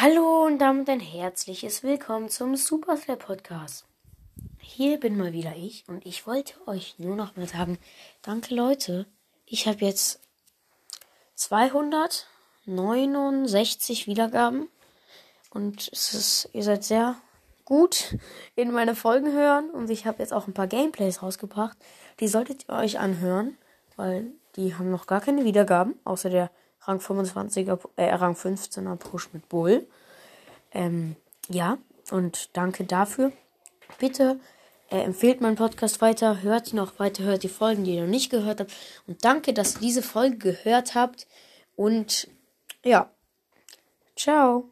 Hallo und damit ein herzliches Willkommen zum Supercell Podcast. Hier bin mal wieder ich und ich wollte euch nur noch mal sagen, danke Leute. Ich habe jetzt 269 Wiedergaben und es ist, ihr seid sehr gut in meine Folgen hören und ich habe jetzt auch ein paar Gameplays rausgebracht. Die solltet ihr euch anhören, weil die haben noch gar keine Wiedergaben, außer der Rang 25er, äh, Rang 15er Push mit Bull. Ähm, ja, und danke dafür. Bitte äh, empfehlt meinen Podcast weiter, hört ihn auch weiter, hört die Folgen, die ihr noch nicht gehört habt. Und danke, dass ihr diese Folge gehört habt. Und ja, ciao.